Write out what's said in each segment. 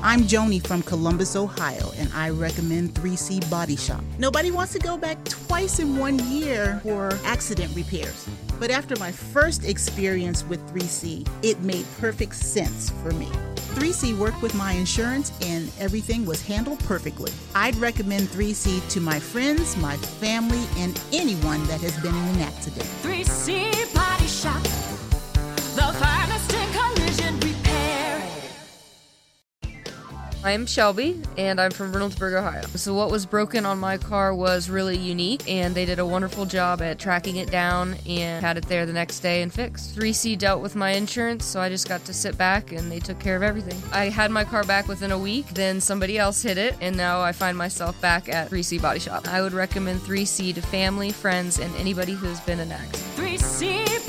I'm Joni from Columbus, Ohio, and I recommend 3C Body Shop. Nobody wants to go back twice in one year for accident repairs. But after my first experience with 3C, it made perfect sense for me. 3C worked with my insurance and everything was handled perfectly. I'd recommend 3C to my friends, my family, and anyone that has been in an accident. I'm Shelby, and I'm from Reynoldsburg, Ohio. So, what was broken on my car was really unique, and they did a wonderful job at tracking it down and had it there the next day and fixed. 3C dealt with my insurance, so I just got to sit back and they took care of everything. I had my car back within a week, then somebody else hit it, and now I find myself back at 3C Body Shop. I would recommend 3C to family, friends, and anybody who's been an accident. 3C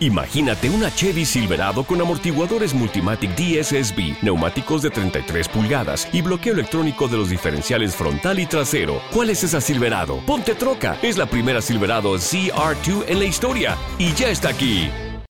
Imagínate una Chevy Silverado con amortiguadores Multimatic DSSB, neumáticos de 33 pulgadas y bloqueo electrónico de los diferenciales frontal y trasero. ¿Cuál es esa Silverado? Ponte troca. Es la primera Silverado CR2 en la historia y ya está aquí.